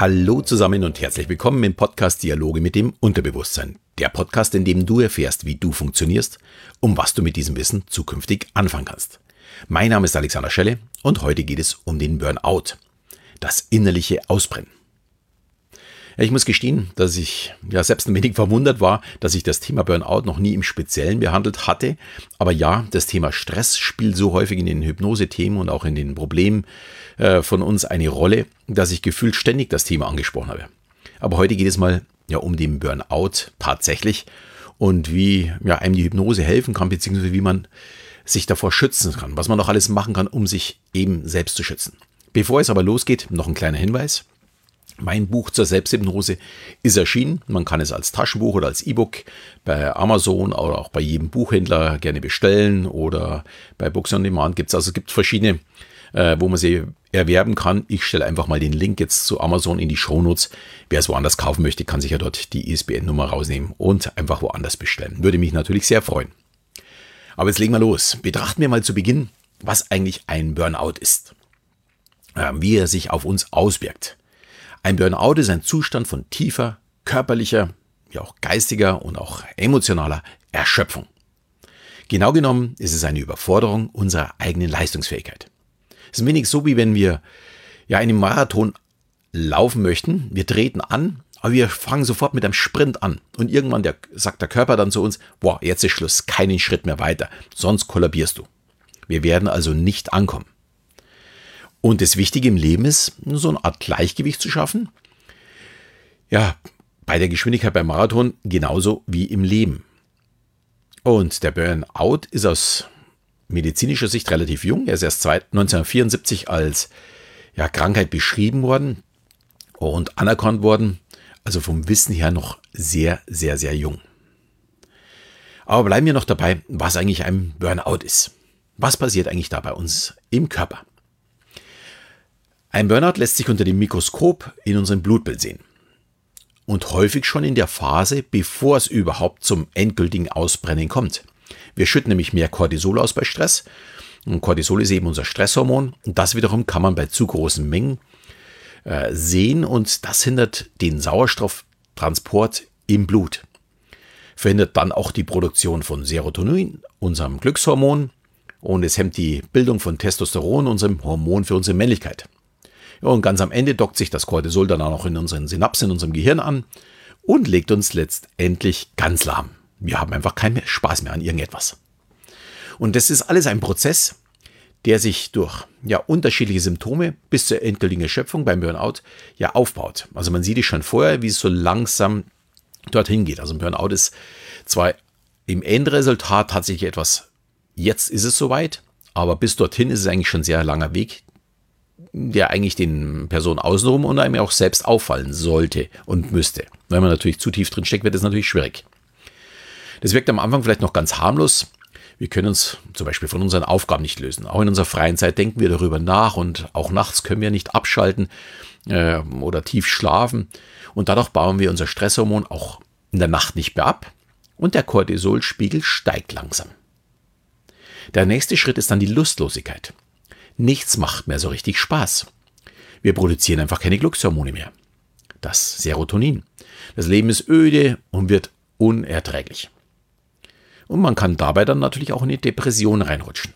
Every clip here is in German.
Hallo zusammen und herzlich willkommen im Podcast Dialoge mit dem Unterbewusstsein. Der Podcast, in dem du erfährst, wie du funktionierst, um was du mit diesem Wissen zukünftig anfangen kannst. Mein Name ist Alexander Schelle und heute geht es um den Burnout. Das innerliche Ausbrennen. Ich muss gestehen, dass ich ja selbst ein wenig verwundert war, dass ich das Thema Burnout noch nie im Speziellen behandelt hatte. Aber ja, das Thema Stress spielt so häufig in den Hypnose-Themen und auch in den Problemen äh, von uns eine Rolle, dass ich gefühlt ständig das Thema angesprochen habe. Aber heute geht es mal ja um den Burnout tatsächlich und wie ja, einem die Hypnose helfen kann, beziehungsweise wie man sich davor schützen kann, was man noch alles machen kann, um sich eben selbst zu schützen. Bevor es aber losgeht, noch ein kleiner Hinweis. Mein Buch zur Selbsthypnose ist erschienen. Man kann es als Taschenbuch oder als E-Book bei Amazon oder auch bei jedem Buchhändler gerne bestellen oder bei Books on Demand gibt es. Also es gibt verschiedene, äh, wo man sie erwerben kann. Ich stelle einfach mal den Link jetzt zu Amazon in die Shownotes. Wer es woanders kaufen möchte, kann sich ja dort die ISBN-Nummer rausnehmen und einfach woanders bestellen. Würde mich natürlich sehr freuen. Aber jetzt legen wir los. Betrachten wir mal zu Beginn, was eigentlich ein Burnout ist. Äh, wie er sich auf uns auswirkt. Ein Burnout ist ein Zustand von tiefer, körperlicher, ja auch geistiger und auch emotionaler Erschöpfung. Genau genommen ist es eine Überforderung unserer eigenen Leistungsfähigkeit. Es ist ein wenig so, wie wenn wir ja einen Marathon laufen möchten. Wir treten an, aber wir fangen sofort mit einem Sprint an. Und irgendwann der, sagt der Körper dann zu uns, boah, jetzt ist Schluss, keinen Schritt mehr weiter, sonst kollabierst du. Wir werden also nicht ankommen. Und das Wichtige im Leben ist, so eine Art Gleichgewicht zu schaffen. Ja, bei der Geschwindigkeit beim Marathon genauso wie im Leben. Und der Burnout ist aus medizinischer Sicht relativ jung. Er ist erst 1974 als ja, Krankheit beschrieben worden und anerkannt worden. Also vom Wissen her noch sehr, sehr, sehr jung. Aber bleiben wir noch dabei, was eigentlich ein Burnout ist. Was passiert eigentlich da bei uns im Körper? Ein Burnout lässt sich unter dem Mikroskop in unserem Blutbild sehen. Und häufig schon in der Phase, bevor es überhaupt zum endgültigen Ausbrennen kommt. Wir schütten nämlich mehr Cortisol aus bei Stress. Und Cortisol ist eben unser Stresshormon. Und das wiederum kann man bei zu großen Mengen äh, sehen und das hindert den Sauerstofftransport im Blut. Verhindert dann auch die Produktion von Serotonin, unserem Glückshormon, und es hemmt die Bildung von Testosteron, unserem Hormon für unsere Männlichkeit. Ja, und ganz am Ende dockt sich das Cortisol dann auch noch in unseren Synapsen, in unserem Gehirn an und legt uns letztendlich ganz lahm. Wir haben einfach keinen Spaß mehr an irgendetwas. Und das ist alles ein Prozess, der sich durch ja, unterschiedliche Symptome bis zur endgültigen Erschöpfung beim Burnout ja aufbaut. Also man sieht es schon vorher, wie es so langsam dorthin geht. Also ein Burnout ist zwar im Endresultat tatsächlich etwas, jetzt ist es soweit, aber bis dorthin ist es eigentlich schon ein sehr langer Weg, der eigentlich den Personen außenrum und einem auch selbst auffallen sollte und müsste. Wenn man natürlich zu tief drin steckt, wird es natürlich schwierig. Das wirkt am Anfang vielleicht noch ganz harmlos. Wir können uns zum Beispiel von unseren Aufgaben nicht lösen. Auch in unserer freien Zeit denken wir darüber nach und auch nachts können wir nicht abschalten äh, oder tief schlafen. Und dadurch bauen wir unser Stresshormon auch in der Nacht nicht mehr ab und der Cortisolspiegel steigt langsam. Der nächste Schritt ist dann die Lustlosigkeit. Nichts macht mehr so richtig Spaß. Wir produzieren einfach keine Glückshormone mehr. Das Serotonin. Das Leben ist öde und wird unerträglich. Und man kann dabei dann natürlich auch in die Depression reinrutschen.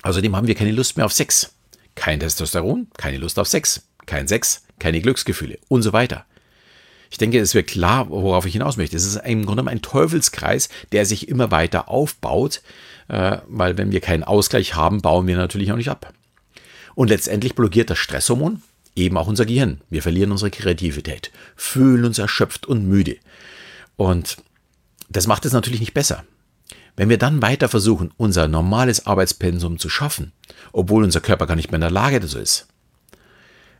Außerdem haben wir keine Lust mehr auf Sex. Kein Testosteron, keine Lust auf Sex. Kein Sex, keine Glücksgefühle und so weiter. Ich denke, es wird klar, worauf ich hinaus möchte. Es ist im Grunde ein Teufelskreis, der sich immer weiter aufbaut, äh, weil wenn wir keinen Ausgleich haben, bauen wir natürlich auch nicht ab. Und letztendlich blockiert das Stresshormon eben auch unser Gehirn. Wir verlieren unsere Kreativität, fühlen uns erschöpft und müde. Und das macht es natürlich nicht besser. Wenn wir dann weiter versuchen, unser normales Arbeitspensum zu schaffen, obwohl unser Körper gar nicht mehr in der Lage dazu ist,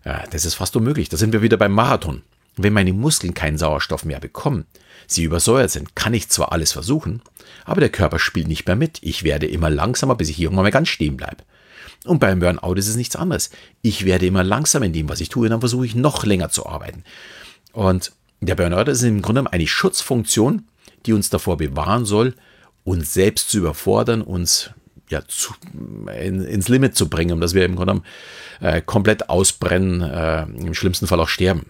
ja, das ist fast unmöglich. Da sind wir wieder beim Marathon. Wenn meine Muskeln keinen Sauerstoff mehr bekommen, sie übersäuert sind, kann ich zwar alles versuchen, aber der Körper spielt nicht mehr mit. Ich werde immer langsamer, bis ich irgendwann mal ganz stehen bleibe. Und beim Burnout ist es nichts anderes. Ich werde immer langsamer in dem, was ich tue, dann versuche ich noch länger zu arbeiten. Und der Burnout ist im Grunde eine Schutzfunktion, die uns davor bewahren soll, uns selbst zu überfordern, uns ja, zu, in, ins Limit zu bringen, um dass wir im Grunde äh, komplett ausbrennen, äh, im schlimmsten Fall auch sterben.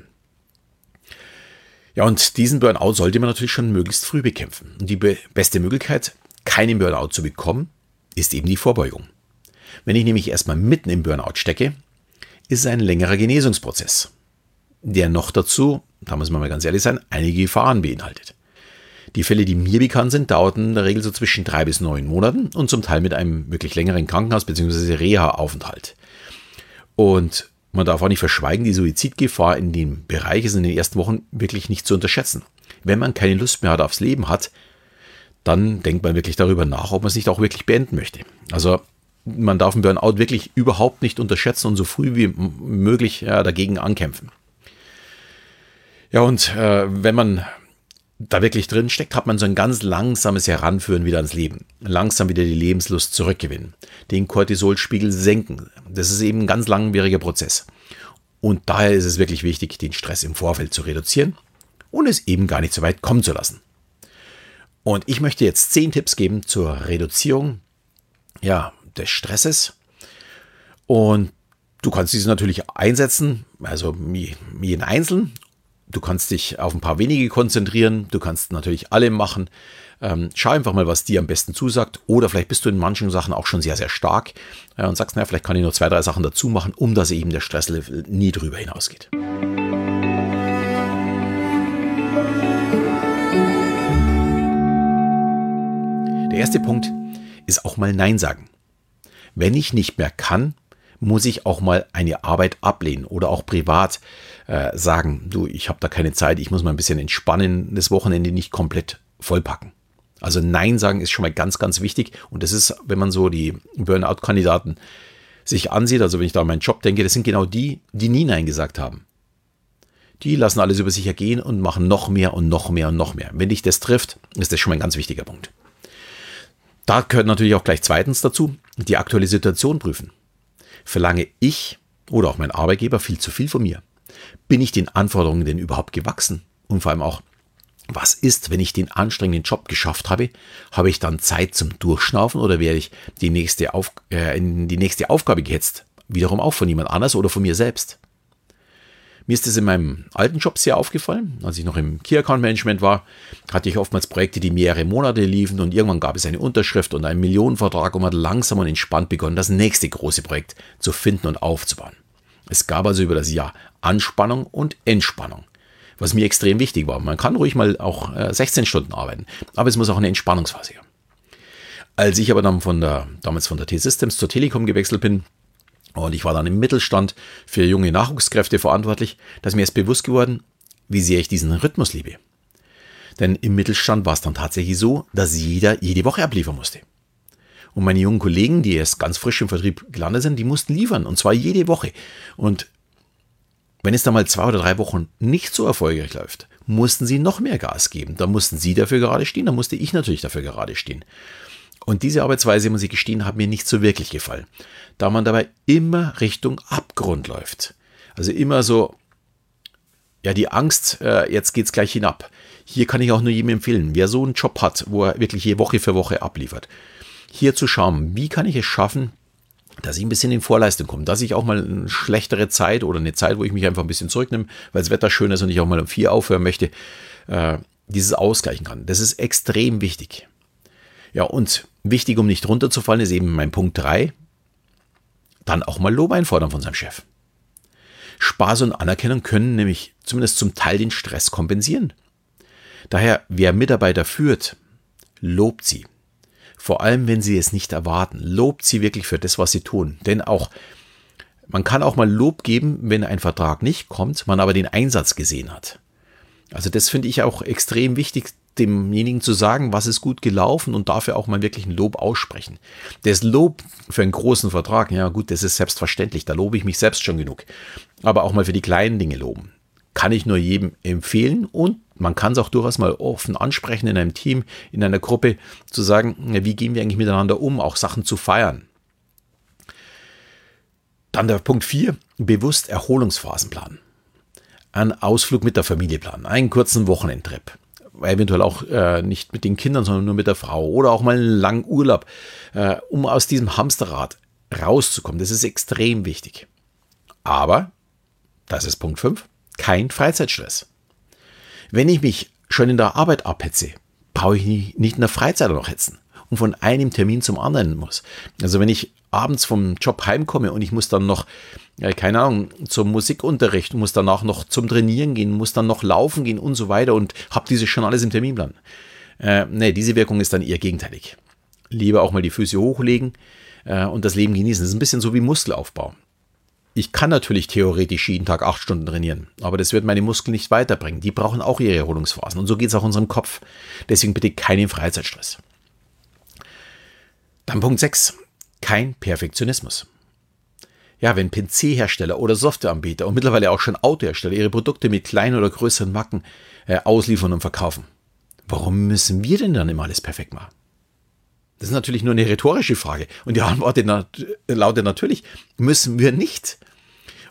Ja, und diesen Burnout sollte man natürlich schon möglichst früh bekämpfen. Und die be beste Möglichkeit, keinen Burnout zu bekommen, ist eben die Vorbeugung. Wenn ich nämlich erstmal mitten im Burnout stecke, ist es ein längerer Genesungsprozess, der noch dazu, da muss man mal ganz ehrlich sein, einige Gefahren beinhaltet. Die Fälle, die mir bekannt sind, dauerten in der Regel so zwischen drei bis neun Monaten und zum Teil mit einem wirklich längeren Krankenhaus- bzw. Reha-Aufenthalt. Und man darf auch nicht verschweigen, die Suizidgefahr in dem Bereich ist in den ersten Wochen wirklich nicht zu unterschätzen. Wenn man keine Lust mehr hat aufs Leben hat, dann denkt man wirklich darüber nach, ob man es nicht auch wirklich beenden möchte. Also man darf einen Burnout wirklich überhaupt nicht unterschätzen und so früh wie möglich ja, dagegen ankämpfen. Ja, und äh, wenn man da wirklich drin steckt, hat man so ein ganz langsames Heranführen wieder ans Leben. Langsam wieder die Lebenslust zurückgewinnen. Den Cortisolspiegel senken. Das ist eben ein ganz langwieriger Prozess. Und daher ist es wirklich wichtig, den Stress im Vorfeld zu reduzieren und es eben gar nicht so weit kommen zu lassen. Und ich möchte jetzt zehn Tipps geben zur Reduzierung ja, des Stresses. Und du kannst diese natürlich einsetzen, also jeden einzeln Du kannst dich auf ein paar wenige konzentrieren. Du kannst natürlich alle machen. Ähm, schau einfach mal, was dir am besten zusagt. Oder vielleicht bist du in manchen Sachen auch schon sehr, sehr stark äh, und sagst, naja, vielleicht kann ich nur zwei, drei Sachen dazu machen, um dass eben der Stresslevel nie drüber hinausgeht. Der erste Punkt ist auch mal Nein sagen. Wenn ich nicht mehr kann, muss ich auch mal eine Arbeit ablehnen oder auch privat äh, sagen, du, ich habe da keine Zeit, ich muss mal ein bisschen entspannen, das Wochenende nicht komplett vollpacken. Also Nein sagen ist schon mal ganz, ganz wichtig. Und das ist, wenn man so die Burnout-Kandidaten sich ansieht, also wenn ich da an meinen Job denke, das sind genau die, die nie Nein gesagt haben. Die lassen alles über sich ergehen und machen noch mehr und noch mehr und noch mehr. Wenn dich das trifft, ist das schon mal ein ganz wichtiger Punkt. Da gehört natürlich auch gleich zweitens dazu, die aktuelle Situation prüfen. Verlange ich oder auch mein Arbeitgeber viel zu viel von mir? Bin ich den Anforderungen denn überhaupt gewachsen? Und vor allem auch, was ist, wenn ich den anstrengenden Job geschafft habe? Habe ich dann Zeit zum Durchschnaufen oder werde ich die nächste Auf, äh, in die nächste Aufgabe gehetzt? Wiederum auch von jemand anders oder von mir selbst? Mir ist es in meinem alten Job sehr aufgefallen. Als ich noch im Key Account Management war, hatte ich oftmals Projekte, die mehrere Monate liefen und irgendwann gab es eine Unterschrift und einen Millionenvertrag und man hat langsam und entspannt begonnen, das nächste große Projekt zu finden und aufzubauen. Es gab also über das Jahr Anspannung und Entspannung, was mir extrem wichtig war. Man kann ruhig mal auch 16 äh, Stunden arbeiten, aber es muss auch eine Entspannungsphase haben. Als ich aber dann von der, damals von der T-Systems zur Telekom gewechselt bin, und ich war dann im Mittelstand für junge Nachwuchskräfte verantwortlich, dass mir ist bewusst geworden, wie sehr ich diesen Rhythmus liebe. Denn im Mittelstand war es dann tatsächlich so, dass jeder jede Woche abliefern musste. Und meine jungen Kollegen, die erst ganz frisch im Vertrieb gelandet sind, die mussten liefern. Und zwar jede Woche. Und wenn es dann mal zwei oder drei Wochen nicht so erfolgreich läuft, mussten sie noch mehr Gas geben. Da mussten sie dafür gerade stehen, da musste ich natürlich dafür gerade stehen. Und diese Arbeitsweise, muss ich gestehen, hat mir nicht so wirklich gefallen, da man dabei immer Richtung Abgrund läuft. Also immer so, ja, die Angst, äh, jetzt geht's gleich hinab. Hier kann ich auch nur jedem empfehlen, wer so einen Job hat, wo er wirklich hier Woche für Woche abliefert, hier zu schauen, wie kann ich es schaffen, dass ich ein bisschen in Vorleistung komme, dass ich auch mal eine schlechtere Zeit oder eine Zeit, wo ich mich einfach ein bisschen zurücknehme, weil das Wetter schön ist und ich auch mal um vier aufhören möchte, äh, dieses ausgleichen kann. Das ist extrem wichtig. Ja, und wichtig, um nicht runterzufallen, ist eben mein Punkt 3. Dann auch mal Lob einfordern von seinem Chef. Spaß und Anerkennung können nämlich zumindest zum Teil den Stress kompensieren. Daher, wer Mitarbeiter führt, lobt sie. Vor allem, wenn sie es nicht erwarten. Lobt sie wirklich für das, was sie tun. Denn auch, man kann auch mal Lob geben, wenn ein Vertrag nicht kommt, man aber den Einsatz gesehen hat. Also das finde ich auch extrem wichtig, demjenigen zu sagen, was ist gut gelaufen und dafür auch mal wirklich ein Lob aussprechen. Das Lob für einen großen Vertrag, ja gut, das ist selbstverständlich, da lobe ich mich selbst schon genug. Aber auch mal für die kleinen Dinge loben. Kann ich nur jedem empfehlen und man kann es auch durchaus mal offen ansprechen in einem Team, in einer Gruppe, zu sagen, wie gehen wir eigentlich miteinander um, auch Sachen zu feiern. Dann der Punkt 4, bewusst Erholungsphasen planen. Ein Ausflug mit der Familie planen, einen kurzen Wochenendtrip eventuell auch äh, nicht mit den Kindern, sondern nur mit der Frau oder auch mal einen langen Urlaub, äh, um aus diesem Hamsterrad rauszukommen. Das ist extrem wichtig. Aber, das ist Punkt 5, kein Freizeitstress. Wenn ich mich schon in der Arbeit abhetze, brauche ich nicht in der Freizeit noch hetzen und von einem Termin zum anderen muss. Also wenn ich abends vom Job heimkomme und ich muss dann noch, keine Ahnung, zum Musikunterricht, muss danach noch zum Trainieren gehen, muss dann noch laufen gehen und so weiter und habe dieses schon alles im Terminplan. Äh, nee, diese Wirkung ist dann eher gegenteilig. Lieber auch mal die Füße hochlegen äh, und das Leben genießen. Das ist ein bisschen so wie Muskelaufbau. Ich kann natürlich theoretisch jeden Tag acht Stunden trainieren, aber das wird meine Muskeln nicht weiterbringen. Die brauchen auch ihre Erholungsphasen und so geht es auch unserem Kopf. Deswegen bitte keinen Freizeitstress. Dann Punkt 6. Kein Perfektionismus. Ja, wenn PC-Hersteller oder Softwareanbieter und mittlerweile auch schon Autohersteller ihre Produkte mit kleinen oder größeren Macken äh, ausliefern und verkaufen, warum müssen wir denn dann immer alles perfekt machen? Das ist natürlich nur eine rhetorische Frage. Und die Antwort lautet natürlich, müssen wir nicht.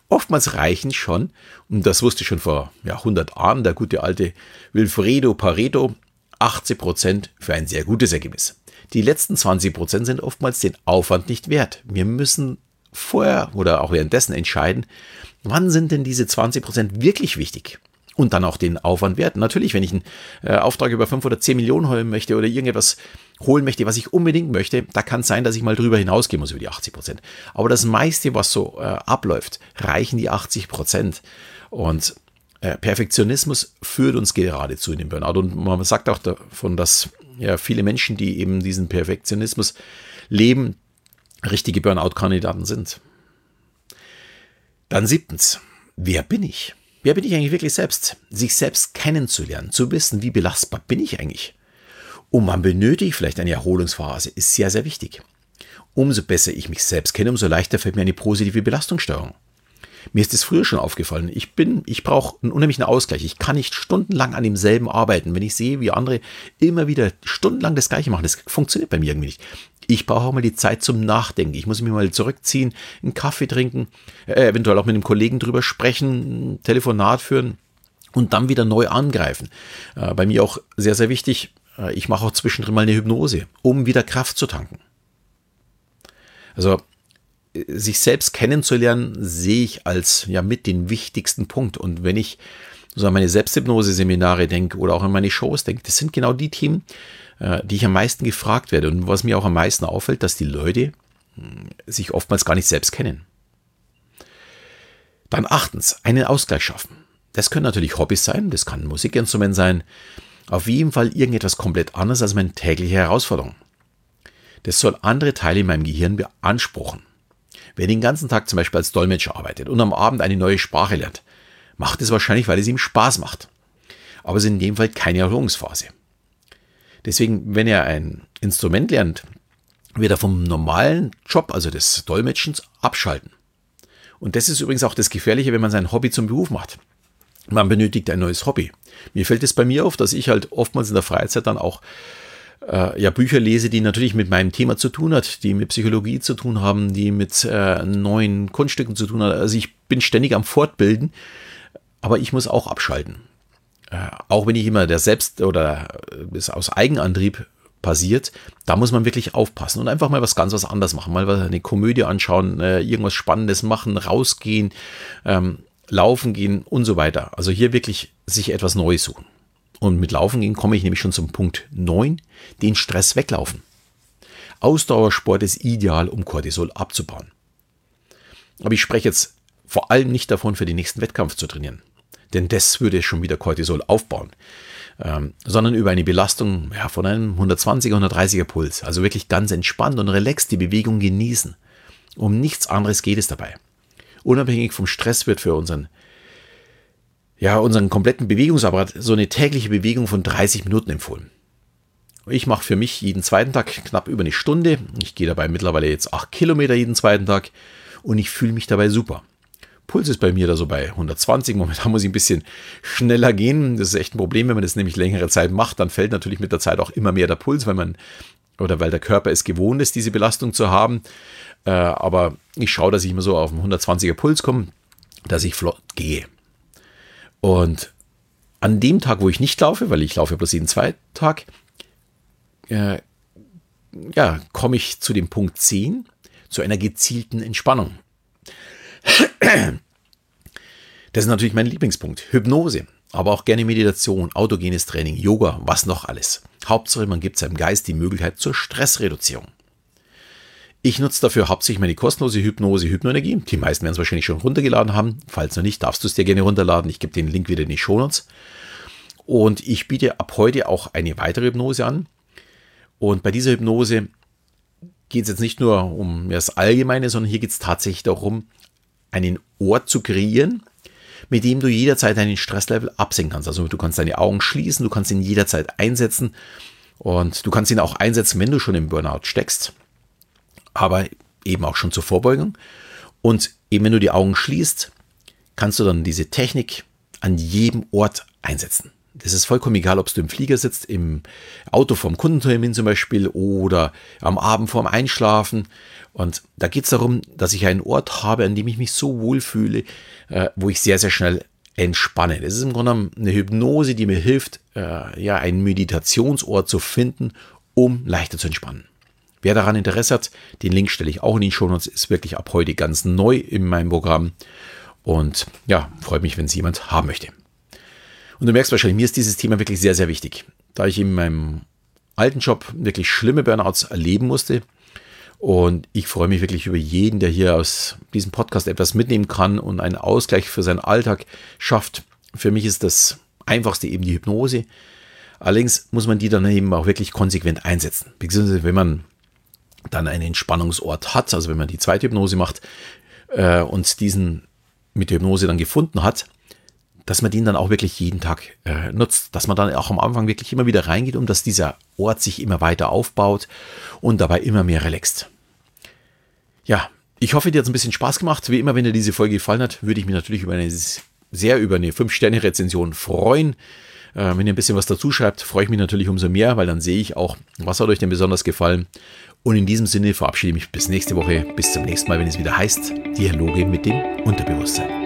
Oftmals reichen schon, und das wusste schon vor ja, 100 Jahren der gute alte Wilfredo Pareto, 80 Prozent für ein sehr gutes Ergebnis. Die letzten 20 Prozent sind oftmals den Aufwand nicht wert. Wir müssen vorher oder auch währenddessen entscheiden, wann sind denn diese 20 Prozent wirklich wichtig? Und dann auch den Aufwand wert. Natürlich, wenn ich einen äh, Auftrag über 5 oder 10 Millionen holen möchte oder irgendetwas holen möchte, was ich unbedingt möchte, da kann es sein, dass ich mal drüber hinausgehen muss über die 80 Prozent. Aber das meiste, was so äh, abläuft, reichen die 80 Prozent. Und äh, Perfektionismus führt uns geradezu in den Burnout. Und man sagt auch davon, dass ja, viele Menschen, die eben diesen Perfektionismus leben, richtige Burnout-Kandidaten sind. Dann siebtens, wer bin ich? Wer bin ich eigentlich wirklich selbst? Sich selbst kennenzulernen, zu wissen, wie belastbar bin ich eigentlich? Und man benötigt vielleicht eine Erholungsphase, ist sehr, sehr wichtig. Umso besser ich mich selbst kenne, umso leichter fällt mir eine positive Belastungssteuerung. Mir ist es früher schon aufgefallen. Ich bin, ich brauche einen unheimlichen Ausgleich. Ich kann nicht stundenlang an demselben arbeiten. Wenn ich sehe, wie andere immer wieder stundenlang das Gleiche machen, das funktioniert bei mir irgendwie nicht. Ich brauche auch mal die Zeit zum Nachdenken. Ich muss mich mal zurückziehen, einen Kaffee trinken, äh, eventuell auch mit einem Kollegen drüber sprechen, ein Telefonat führen und dann wieder neu angreifen. Äh, bei mir auch sehr, sehr wichtig. Äh, ich mache auch zwischendrin mal eine Hypnose, um wieder Kraft zu tanken. Also sich selbst kennenzulernen, sehe ich als ja mit den wichtigsten Punkt. Und wenn ich so an meine Selbsthypnose-Seminare denke oder auch an meine Shows denke, das sind genau die Themen, äh, die ich am meisten gefragt werde. Und was mir auch am meisten auffällt, dass die Leute hm, sich oftmals gar nicht selbst kennen. Dann achtens, einen Ausgleich schaffen. Das können natürlich Hobbys sein, das kann ein Musikinstrument sein. Auf jeden Fall irgendetwas komplett anderes als meine tägliche Herausforderung. Das soll andere Teile in meinem Gehirn beanspruchen. Wer den ganzen Tag zum Beispiel als Dolmetscher arbeitet und am Abend eine neue Sprache lernt, macht es wahrscheinlich, weil es ihm Spaß macht. Aber es ist in dem Fall keine Erholungsphase. Deswegen, wenn er ein Instrument lernt, wird er vom normalen Job, also des Dolmetschens, abschalten. Und das ist übrigens auch das Gefährliche, wenn man sein Hobby zum Beruf macht. Man benötigt ein neues Hobby. Mir fällt es bei mir auf, dass ich halt oftmals in der Freizeit dann auch äh, ja, Bücher lese, die natürlich mit meinem Thema zu tun hat, die mit Psychologie zu tun haben, die mit äh, neuen Kunststücken zu tun haben. Also ich bin ständig am Fortbilden, aber ich muss auch abschalten. Äh, auch wenn ich immer der Selbst- oder es aus Eigenantrieb passiert, da muss man wirklich aufpassen und einfach mal was ganz was anderes machen, mal eine Komödie anschauen, äh, irgendwas Spannendes machen, rausgehen, ähm, laufen gehen und so weiter. Also hier wirklich sich etwas Neues suchen. Und mit Laufen gehen komme ich nämlich schon zum Punkt 9, den Stress weglaufen. Ausdauersport ist ideal, um Cortisol abzubauen. Aber ich spreche jetzt vor allem nicht davon, für den nächsten Wettkampf zu trainieren. Denn das würde schon wieder Cortisol aufbauen. Ähm, sondern über eine Belastung ja, von einem 120er, 130er Puls. Also wirklich ganz entspannt und relaxed die Bewegung genießen. Um nichts anderes geht es dabei. Unabhängig vom Stress wird für unseren ja, unseren kompletten Bewegungsapparat so eine tägliche Bewegung von 30 Minuten empfohlen. Ich mache für mich jeden zweiten Tag knapp über eine Stunde. Ich gehe dabei mittlerweile jetzt 8 Kilometer jeden zweiten Tag und ich fühle mich dabei super. Puls ist bei mir da so bei 120. Momentan muss ich ein bisschen schneller gehen. Das ist echt ein Problem, wenn man das nämlich längere Zeit macht. Dann fällt natürlich mit der Zeit auch immer mehr der Puls, weil man oder weil der Körper es gewohnt ist, diese Belastung zu haben. Äh, aber ich schaue, dass ich immer so auf einen 120er Puls komme, dass ich flott gehe. Und an dem Tag, wo ich nicht laufe, weil ich laufe bloß jeden zweiten Tag, äh, ja, komme ich zu dem Punkt 10, zu einer gezielten Entspannung. Das ist natürlich mein Lieblingspunkt. Hypnose. aber auch gerne Meditation, autogenes Training, Yoga, was noch alles. Hauptsache, man gibt seinem Geist die Möglichkeit zur Stressreduzierung. Ich nutze dafür hauptsächlich meine kostenlose Hypnose Hypnoenergie. Die meisten werden es wahrscheinlich schon runtergeladen haben. Falls noch nicht, darfst du es dir gerne runterladen. Ich gebe den Link wieder in die Shownotes. Und ich biete ab heute auch eine weitere Hypnose an. Und bei dieser Hypnose geht es jetzt nicht nur um das Allgemeine, sondern hier geht es tatsächlich darum, einen Ort zu kreieren, mit dem du jederzeit deinen Stresslevel absenken kannst. Also du kannst deine Augen schließen, du kannst ihn jederzeit einsetzen und du kannst ihn auch einsetzen, wenn du schon im Burnout steckst, aber eben auch schon zur Vorbeugung. Und eben wenn du die Augen schließt, kannst du dann diese Technik an jedem Ort einsetzen. Das ist vollkommen egal, ob du im Flieger sitzt, im Auto vom Kundentermin zum Beispiel oder am Abend vorm Einschlafen. Und da geht es darum, dass ich einen Ort habe, an dem ich mich so wohl fühle, äh, wo ich sehr, sehr schnell entspanne. Das ist im Grunde eine Hypnose, die mir hilft, äh, ja, einen Meditationsort zu finden, um leichter zu entspannen. Wer daran Interesse hat, den Link stelle ich auch in die Show Notes, ist wirklich ab heute ganz neu in meinem Programm. Und ja, freut mich, wenn es jemand haben möchte. Und du merkst wahrscheinlich, mir ist dieses Thema wirklich sehr, sehr wichtig. Da ich in meinem alten Job wirklich schlimme Burnouts erleben musste. Und ich freue mich wirklich über jeden, der hier aus diesem Podcast etwas mitnehmen kann und einen Ausgleich für seinen Alltag schafft. Für mich ist das einfachste eben die Hypnose. Allerdings muss man die dann eben auch wirklich konsequent einsetzen. Beziehungsweise wenn man dann einen Entspannungsort hat, also wenn man die zweite Hypnose macht äh, und diesen mit der Hypnose dann gefunden hat, dass man den dann auch wirklich jeden Tag äh, nutzt, dass man dann auch am Anfang wirklich immer wieder reingeht und dass dieser Ort sich immer weiter aufbaut und dabei immer mehr relaxt. Ja, ich hoffe, dir hat es ein bisschen Spaß gemacht. Wie immer, wenn dir diese Folge gefallen hat, würde ich mich natürlich über eine, sehr über eine 5-Sterne-Rezension freuen. Äh, wenn ihr ein bisschen was dazu schreibt, freue ich mich natürlich umso mehr, weil dann sehe ich auch, was hat euch denn besonders gefallen. Und in diesem Sinne verabschiede ich mich bis nächste Woche. Bis zum nächsten Mal, wenn es wieder heißt, Dialoge mit dem Unterbewusstsein.